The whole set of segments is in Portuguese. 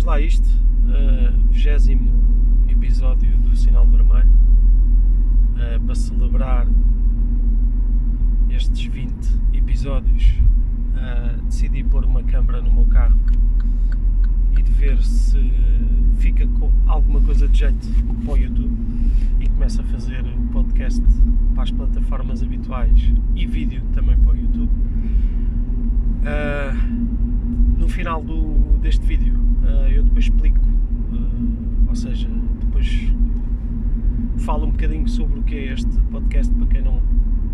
vamos lá isto. Vigésimo episódio do Sinal Vermelho. Uh, para celebrar estes 20 episódios, uh, decidi pôr uma câmera no meu carro e de ver se fica com alguma coisa de jeito para o YouTube e começo a fazer o podcast para as plataformas habituais e vídeo também para o YouTube. Uh, no final do, deste vídeo uh, eu depois explico, uh, ou seja, depois falo um bocadinho sobre o que é este podcast para quem não,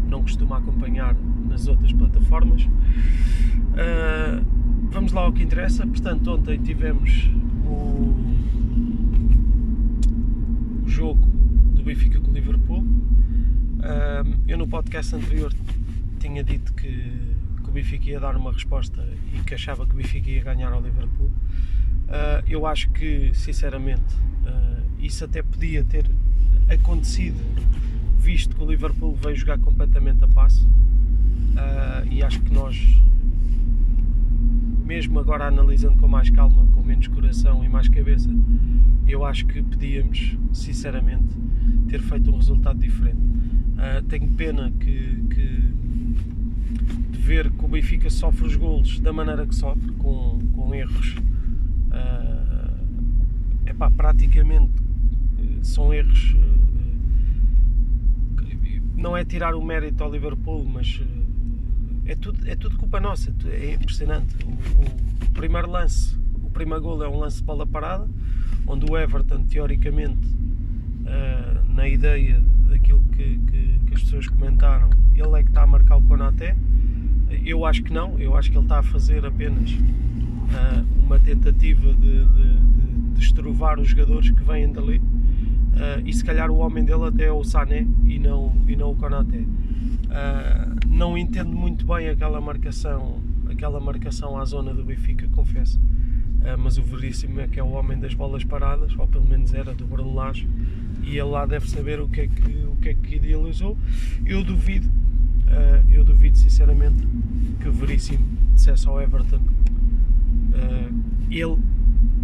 não costuma acompanhar nas outras plataformas. vamos lá ao que interessa. Portanto, ontem tivemos o, o jogo do Benfica com o Liverpool. eu no podcast anterior tinha dito que Benfica ia dar uma resposta e que achava que o Benfica ia ganhar ao Liverpool. Uh, eu acho que, sinceramente, uh, isso até podia ter acontecido, visto que o Liverpool veio jogar completamente a passo. Uh, e acho que nós, mesmo agora analisando com mais calma, com menos coração e mais cabeça, eu acho que podíamos, sinceramente, ter feito um resultado diferente. tenho pena que, que ver que o Benfica sofre os golos da maneira que sofre, com, com erros uh, epá, praticamente eh, são erros uh, não é tirar o mérito ao Liverpool, mas é, tudo, é tudo culpa nossa, é impressionante. O, o primeiro lance, o primeiro gol é um lance de bola parada, onde o Everton teoricamente na ideia daquilo que, que, que, as pessoas comentaram, ele é que está a marcar o Konaté eu acho que não, eu acho que ele está a fazer apenas uh, uma tentativa de, de, de estrovar os jogadores que vêm dali. Uh, e se calhar o homem dele até é o Sané e não, e não o Konaté. Uh, não entendo muito bem aquela marcação, aquela marcação à zona do Benfica, confesso. Uh, mas o Veríssimo é que é o homem das bolas paradas, ou pelo menos era do Bruno e ele lá deve saber o que é que, o que, é que idealizou. Eu duvido Uh, eu duvido sinceramente que Veríssimo dissesse ao Everton uh, ele,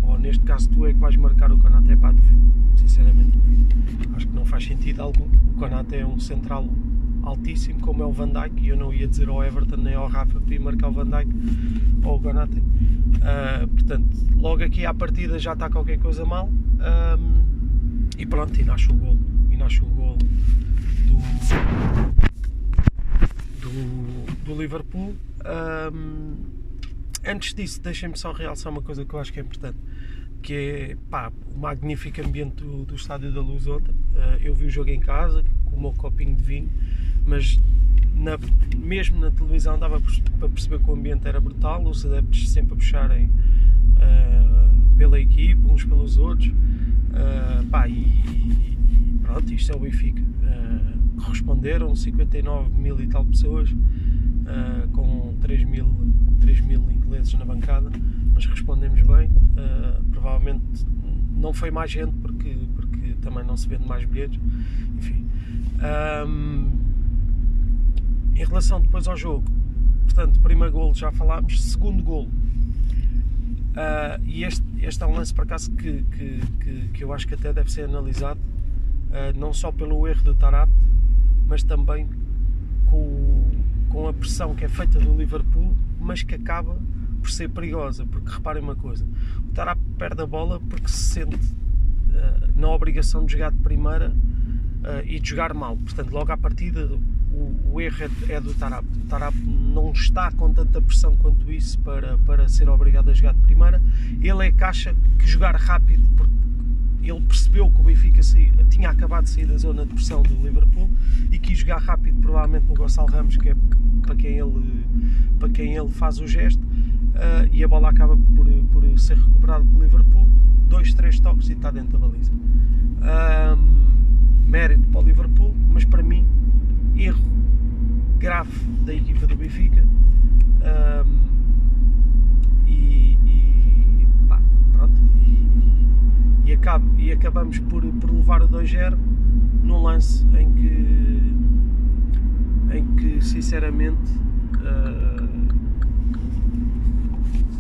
ou neste caso tu é que vais marcar o Konaté para duvido, sinceramente duvido. Acho que não faz sentido algum. O Konaté é um central altíssimo como é o Van Dijk e eu não ia dizer ao Everton nem ao Rafa para ir marcar o Van Dijk ou o Konaté. Uh, portanto, logo aqui à partida já está qualquer coisa mal e pronto, e nasce o golo. E nasce o golo do do, do Liverpool. Um, antes disso, deixem-me só realçar uma coisa que eu acho que é importante, que é pá, o magnífico ambiente do, do Estádio da Luz ontem. Uh, eu vi o jogo em casa, com o meu copinho de vinho, mas na, mesmo na televisão dava para perceber que o ambiente era brutal, os adeptos sempre a puxarem uh, pela equipe, uns pelos outros. Uh, pá, e, e, pronto, isto é o Benfica. Responderam 59 mil e tal pessoas, uh, com 3 mil, 3 mil ingleses na bancada, mas respondemos bem. Uh, provavelmente não foi mais gente porque, porque também não se vende mais bilhetes. Enfim. Um, em relação depois ao jogo, portanto, primeiro golo já falámos, segundo golo. Uh, e este, este é um lance por acaso que, que, que, que eu acho que até deve ser analisado, uh, não só pelo erro do Tarap, mas também com, com a pressão que é feita do Liverpool, mas que acaba por ser perigosa, porque reparem uma coisa, o Tarap perde a bola porque se sente uh, na obrigação de jogar de primeira uh, e de jogar mal, portanto logo à partida o, o erro é, é, do Tarap, o Tarap não está com tanta pressão quanto isso para, para ser obrigado a jogar de primeira, ele é caixa que jogar rápido, porque ele percebeu que o Benfica saía, tinha acabado de sair da zona de pressão do Liverpool e quis jogar rápido, provavelmente no Gonçalo Ramos, que é para quem ele, para quem ele faz o gesto, uh, e a bola acaba por, por ser recuperada pelo Liverpool. Dois, três toques e está dentro da baliza. Um, mérito para o Liverpool, mas para mim, erro grave da equipa do Benfica. Um, e, e acabamos por, por levar o 2-0 num lance em que, em que sinceramente, uh,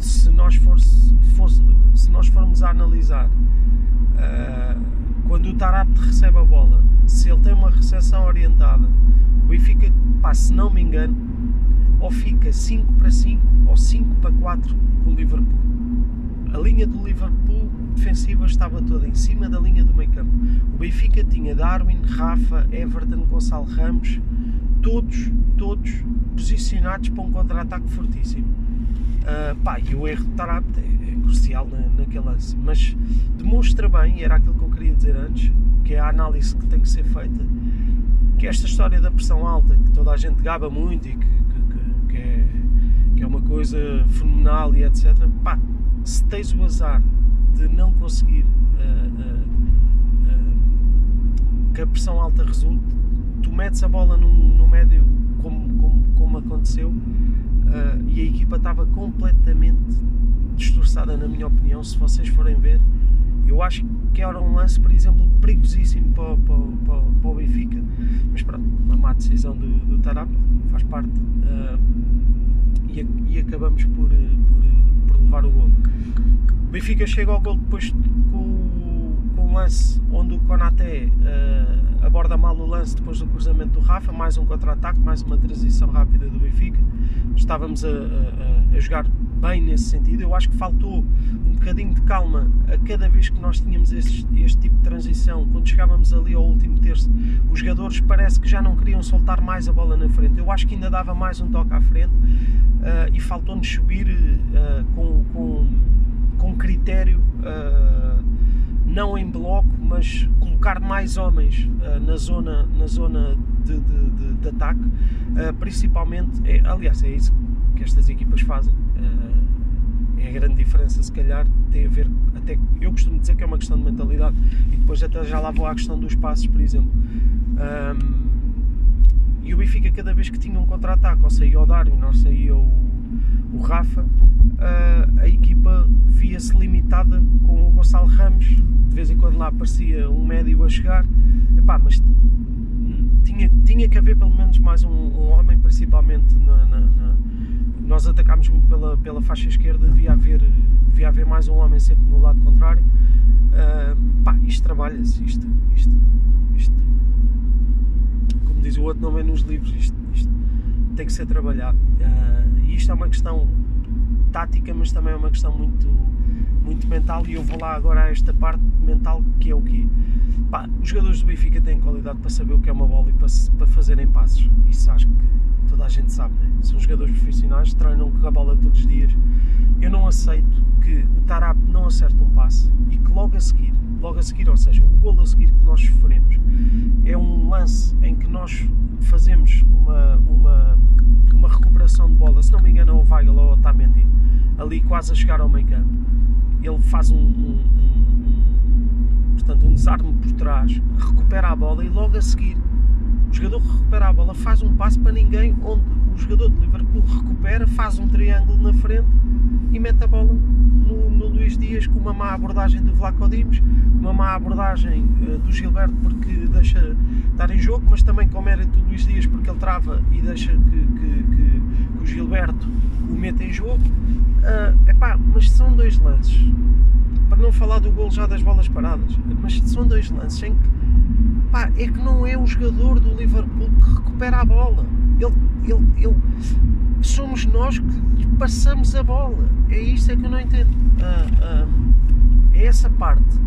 se nós fosse, fosse, se nós formos a analisar, uh, quando o Tarapte recebe a bola, se ele tem uma recepção orientada, o Benfica, pá, se não me engano, ou fica 5 para 5 ou 5 para 4 com o Liverpool. A linha do Liverpool defensiva estava toda em cima da linha do meio campo. O Benfica tinha Darwin, Rafa, Everton, Gonçalo Ramos, todos, todos posicionados para um contra-ataque fortíssimo. Uh, pá, e o erro de Tarapte é, é crucial na, naquele lance, mas demonstra bem, e era aquilo que eu queria dizer antes, que é a análise que tem que ser feita, que esta história da pressão alta, que toda a gente gaba muito e que, que, que, que é, é uma coisa fenomenal e etc. Pá, se tens o azar de não conseguir uh, uh, uh, que a pressão alta resulte, tu metes a bola no, médio como, como, como aconteceu e a equipa estava completamente destroçada na minha opinião, se vocês forem ver. Eu acho que era um lance, por exemplo, perigosíssimo para, para, para, para o Benfica, mas pronto, uma má decisão do, do Tarap, faz parte, e, e, acabamos por, por levar o gol. O Benfica chega ao gol depois com, com lance onde o Konaté uh, aborda mal o lance depois do cruzamento do Rafa, mais um contra-ataque, mais uma transição rápida do Benfica. Estávamos a, a, a, jogar bem nesse sentido. Eu acho que faltou um bocadinho de calma a cada vez que nós tínhamos este, este tipo de transição. Quando chegávamos ali ao último terço, os jogadores parece que já não queriam soltar mais a bola na frente. Eu acho que ainda dava mais um toque à frente uh, e faltou-nos subir uh, com, com com critério, uh, não em bloco, mas colocar mais homens uh, na zona, na zona de, de, de, de ataque, uh, principalmente, é, aliás, é isso que estas equipas fazem. é a grande diferença, se calhar, tem a ver, até eu costumo dizer que é uma questão de mentalidade, e depois até já lá vou à questão dos passos, por exemplo. Um, e o Benfica, cada vez que tinha um contra-ataque, ou saía o Darwin, ou saía o, o Rafa, a equipa via-se limitada com o Gonçalo Ramos, de vez em quando lá aparecia um médio a chegar, Epá, mas tinha, tinha que haver pelo menos mais um, um homem, principalmente na, na, na, nós atacámos muito pela, pela faixa esquerda, devia haver, devia haver mais um homem sempre no lado contrário. Uh, pá, isto trabalha-se, isto, isto, isto, como diz o outro, não vem nos livros, isto, isto tem que ser trabalhado. Uh, e isto é uma questão tática, mas também é uma questão muito, muito mental. E eu vou lá agora a esta parte mental que é o quê? Pá, os jogadores do Benfica têm qualidade para saber o que é uma bola e para, para fazerem passos. Isso acho que toda a gente sabe, né? São jogadores profissionais, treinam com a bola todos os dias. Eu não aceito que o Tarap não acerte um passe e que logo a seguir, logo a seguir, ou seja, o gol a seguir que nós sofremos é um lance em que nós fazemos uma, uma, uma recuperação de bola, se não me engano, é o Weigl ou o Otamendi, ali quase a chegar ao meio campo. Ele faz um, um, um, portanto, um desarme por trás, recupera a bola e logo a seguir o jogador recupera a bola faz um passo para ninguém, onde o jogador de Liverpool recupera, faz um triângulo na frente e mete a bola no, no Luís Dias com uma má abordagem do Vlaco Dimos, com uma má abordagem uh, do Gilberto porque deixa estar em jogo, mas também com mérito do Luís Dias porque ele trava e deixa que, que, que, Gilberto o meta em jogo. Uh, epá, mas são dois lances, para não falar do gol já das bolas paradas, mas são dois lances em que é que não é o jogador do Liverpool que recupera a bola. Ele, ele, ele, somos nós que passamos a bola. É isso é que eu não entendo. Ah, ah, é essa parte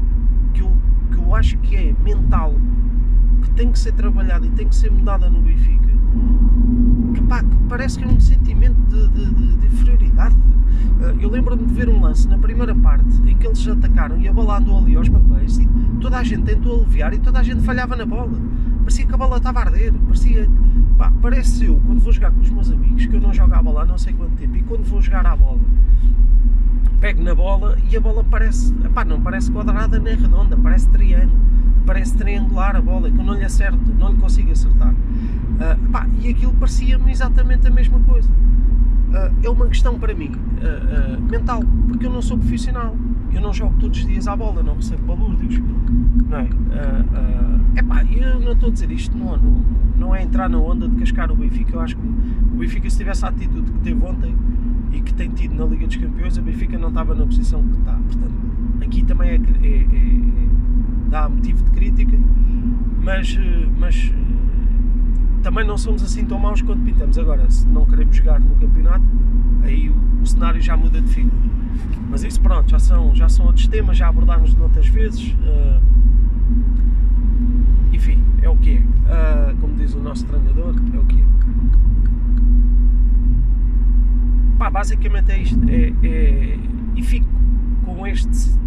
que eu, que eu acho que é mental, que tem que ser trabalhada e tem que ser mudada no Benfica. Pá, parece que é um sentimento de, de, de, de inferioridade. Ah, eu lembro-me de ver um lance na primeira parte em que eles atacaram e a bola andou ali aos papéis e toda a gente tentou aliviar e toda a gente falhava na bola. Parecia que a bola estava a arder. Parecia Pá, parece eu, quando vou jogar com os meus amigos, que eu não jogo a bola há não sei quanto tempo, e quando vou jogar à bola, pego na bola e a bola parece, pá, não parece quadrada nem redonda, parece triângulo, parece triangular a bola, que eu não lhe acerto, não lhe consigo acertar. Uh, pá, e aquilo parecia-me exatamente a mesma coisa. Uh, é uma questão para mim uh, mental, porque eu não sou profissional, eu não jogo todos os dias à bola, não recebo balúrdios, não é? epá, eu não estou a dizer isto, não, não, não é entrar na onda de cascar o Benfica. Eu acho que o Benfica, se tivesse a atitude que teve ontem, e que tem tido na Liga dos Campeões, a Benfica não estava na posição que está. Portanto, aqui também é, é, é, é dá motivo de crítica, mas, eh, mas também não somos assim tão maus quanto pintamos. Agora, se não queremos jogar no campeonato, aí o, o cenário já muda de figura. Mas isso, pronto, já são, já são outros temas, já abordámos noutras vezes. Uh, enfim, é o que é. Uh, como diz o nosso treinador, é o que é. Pá, basicamente é isto. É, é, e fico com este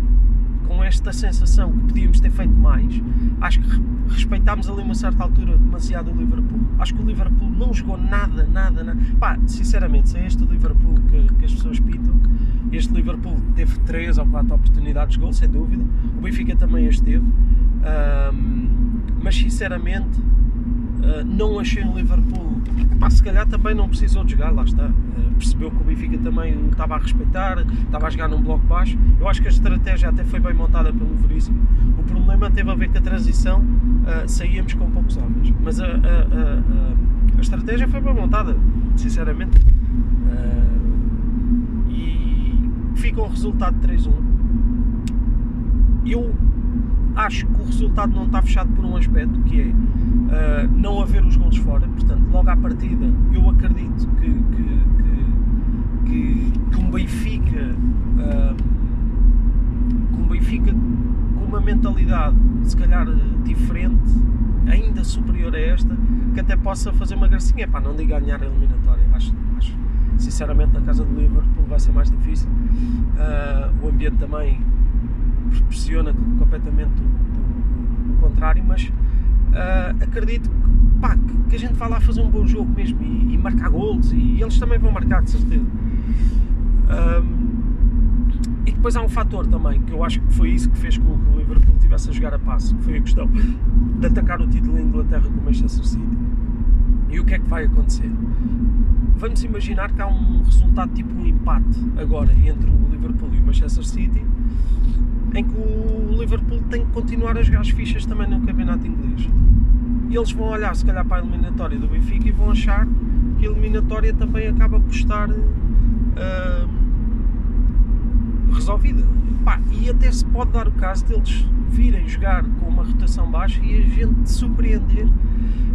com esta sensação que podíamos ter feito mais. Acho que respeitámos ali uma certa altura demasiado o Liverpool. Acho que o Liverpool não jogou nada, nada, nada. Pá, sinceramente, se é este Liverpool que, que as pessoas pitam, este Liverpool teve 3 ou 4 oportunidades de gol, sem dúvida. O Benfica também as teve. Um, mas sinceramente, uh, não achei o Liverpool. Pá, se calhar também não precisou de jogar, lá está. Uh, percebeu que o Benfica também estava a respeitar, estava a jogar num bloco baixo. Eu acho que a estratégia até foi bem montada pelo Veríssimo. O problema teve a ver com a transição, uh, saíamos com poucos homens. Mas a, a, a, a, estratégia foi bem montada, sinceramente. e fica um resultado de 3-1. Eu acho que o resultado não está fechado por um aspecto que é uh, não haver os gols fora. Portanto, logo à partida, eu acredito que, que, que, que, que um Benfica. Uh, um Benfica com uma mentalidade se calhar diferente, ainda superior a esta, que até possa fazer uma gracinha. para não diga ganhar a eliminatória. Acho, acho sinceramente na casa do Liverpool vai ser mais difícil. Uh, o ambiente também proporciona completamente o, o, contrário, mas uh, acredito que, pá, que, a gente vai lá fazer um bom jogo mesmo e, e marcar gols e eles também vão marcar, de certeza. Um, e depois há um fator também, que eu acho que foi isso que fez com que o Liverpool estivesse a jogar a passo, que foi a questão de atacar o título em Inglaterra com o Manchester City. E o que é que vai acontecer? Vamos imaginar que há um resultado tipo um empate agora entre o Liverpool e o Manchester City em que o Liverpool tem que continuar a jogar as fichas também no campeonato inglês. E eles vão olhar se calhar para a eliminatória do Benfica e vão achar que a eliminatória também acaba por estar uh, resolvida. Pá, e até se pode dar o caso deles virem jogar com uma rotação baixa e a gente surpreender.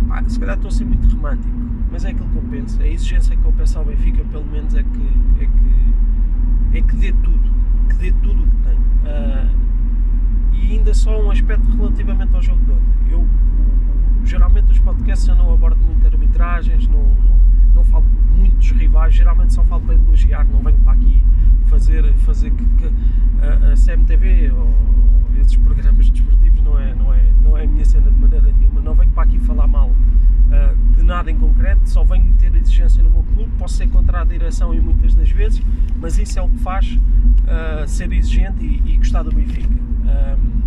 Pá, se calhar estou a ser muito romântico, mas é aquilo que eu penso. A exigência que eu peço ao Benfica, pelo menos, é que, é que, é que dê tudo, que dê tudo o que tem. Uh, e ainda só um aspecto relativamente ao jogo de ontem. Eu, o, o, geralmente os podcasts eu não abordo muito arbitragens, não, não, não falo muito dos rivais, geralmente só falo para elogiar, não venho para aqui fazer, fazer que, que a, a, CMTV ou, ou esses programas desportivos não é, não, é, não é a minha cena de maneira nenhuma, não venho para aqui falar mal nada em concreto, só venho ter exigência no meu clube, posso ser contra a direção e muitas das vezes, mas isso é o que faz uh, ser exigente e, e, gostar do Benfica. Um,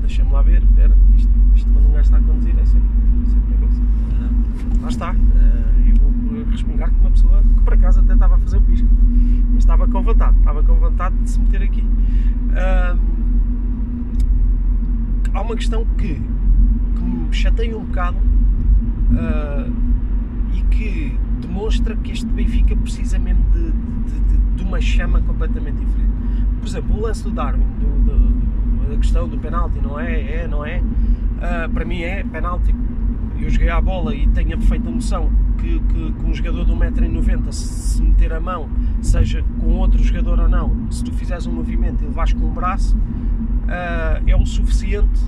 Deixa-me lá ver, espera, isto, isto, quando um gajo está a conduzir é sempre, sempre perigoso. Uh, lá está, uh, eu vou respingar com uma pessoa que por acaso até estava a fazer o pisco, mas estava com vontade, estava com vontade de se meter aqui. há uma questão que, que me chateia um bocado uh, e que demonstra que este Benfica precisa mesmo de, de, de, de, uma chama completamente diferente. Por exemplo, o lance do Darwin, do, do, questão do penalti, não é? É, não é? Uh, para mim é penalti. Eu joguei à bola e tenho a perfeita noção que, que, que um jogador de 1,90m, se meter a mão, seja com outro jogador ou não, se tu fizeres um movimento e levares com um braço, uh, é o suficiente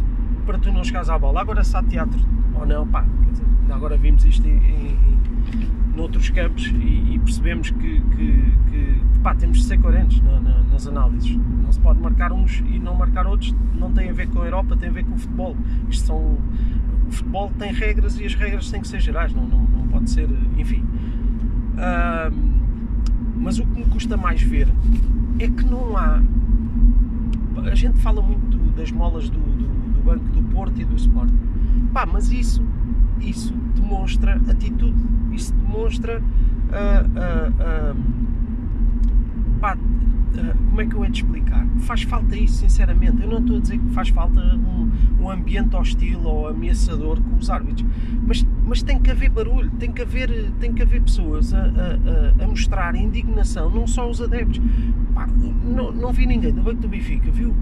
para tu não chegares à bola. Agora, se há teatro ou não, pá, quer dizer, agora vimos isto em, em, em noutros campos e, e percebemos que, que, que, pá, temos de ser coerentes na, na, nas análises. Não se pode marcar uns e não marcar outros, não tem a ver com a Europa, tem a ver com o futebol. Isto são, o futebol tem regras e as regras têm que ser gerais, não, não, não pode ser, enfim. Mas o que me custa mais ver é que não há. A gente fala muito das molas do Banco do Porto e do Sporting. Pá, mas isso isso demonstra atitude, isso demonstra uh, uh, uh, pá, como é que eu hei de explicar? Faz falta isso, sinceramente. Eu não estou a dizer que faz falta um, um ambiente hostil ou ameaçador com os árbitros, mas, mas tem que haver barulho, tem que haver, tem que haver pessoas a, a, a mostrar indignação, não só os adeptos. Pá, não, não vi ninguém do banco do Benfica, viu?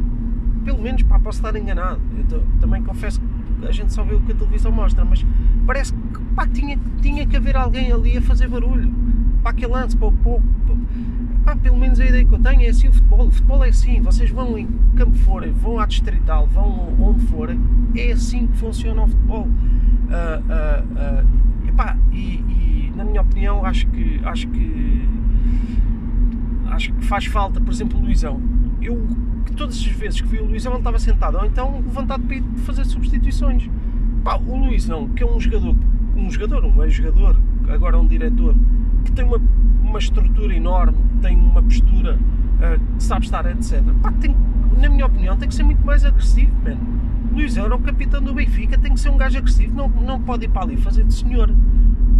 Pelo menos, pá, posso estar enganado. Eu também confesso que a gente só vê o que a televisão mostra, mas parece que pá, tinha, tinha que haver alguém ali a fazer barulho para aquele lance, para, para, Pá, pelo menos a ideia que eu tenho é assim o futebol. O futebol é assim, vocês vão em campo forem, vão à distrital, vão onde forem, é assim que funciona o futebol. Uh, uh, uh, epá, e, e, na minha opinião acho que acho que acho que faz falta, por exemplo, o Luizão. Eu todas as vezes que vi o Luizão ele estava sentado, ou então levantado para ir fazer substituições. Pá, o Luizão, que é um jogador, um jogador, um ex-jogador, agora um diretor, que tem uma uma estrutura enorme, tem uma postura uh, sabe estar, etc. Pá, tem, na minha opinião, tem que ser muito mais agressivo, mano. Luís era o capitão do Benfica, tem que ser um gajo agressivo, não, não pode ir para ali fazer de senhor.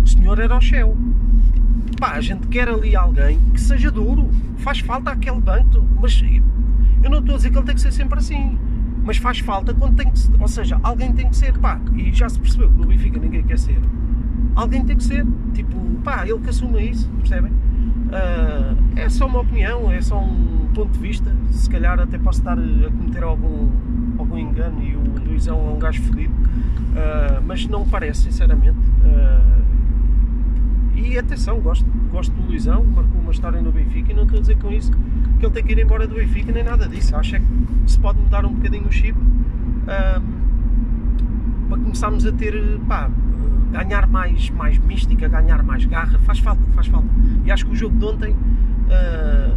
O senhor era o Shell. Pá, a gente quer ali alguém que seja duro, faz falta aquele banco, mas eu não estou a dizer que ele tem que ser sempre assim, mas faz falta quando tem que, ou seja, alguém tem que ser, pá, e já se percebeu que no Benfica ninguém quer ser alguém tem que ser. Tipo, pá, ele que assuma isso, percebem? Uh, é só uma opinião, é só um ponto de vista. Se calhar até posso estar a cometer algum, algum engano e o Luizão é um gajo fedido, uh, mas não parece, sinceramente. Uh, e atenção, gosto, gosto do Luizão, marcou uma história no Benfica e não estou a dizer com isso que ele tem que ir embora do Benfica nem nada disso. Acho é que se pode mudar um bocadinho o chip para começarmos a ter pá, ganhar mais, mais mística, ganhar mais garra, faz falta, faz falta. E acho que o jogo de ontem, uh,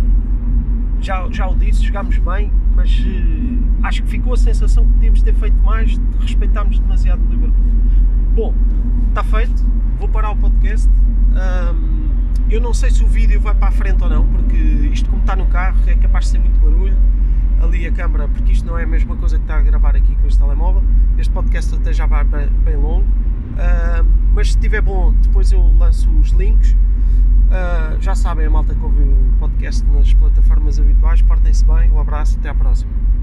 já, já o disse, jogámos bem, mas uh, acho que ficou a sensação que podíamos ter feito mais, respeitámos demasiado o Liverpool. Bom, está feito, vou parar o podcast. Um, eu não sei se o vídeo vai para a frente ou não, porque isto como está no carro é capaz de ser muito barulho ali a câmera, porque isto não é a mesma coisa que está a gravar aqui com este telemóvel. Este podcast até já vai bem, bem longo. Uh, mas se estiver bom, depois eu lanço os links. Uh, já sabem, a malta que ouve o podcast nas plataformas habituais. Portem-se bem, um abraço, até à próxima.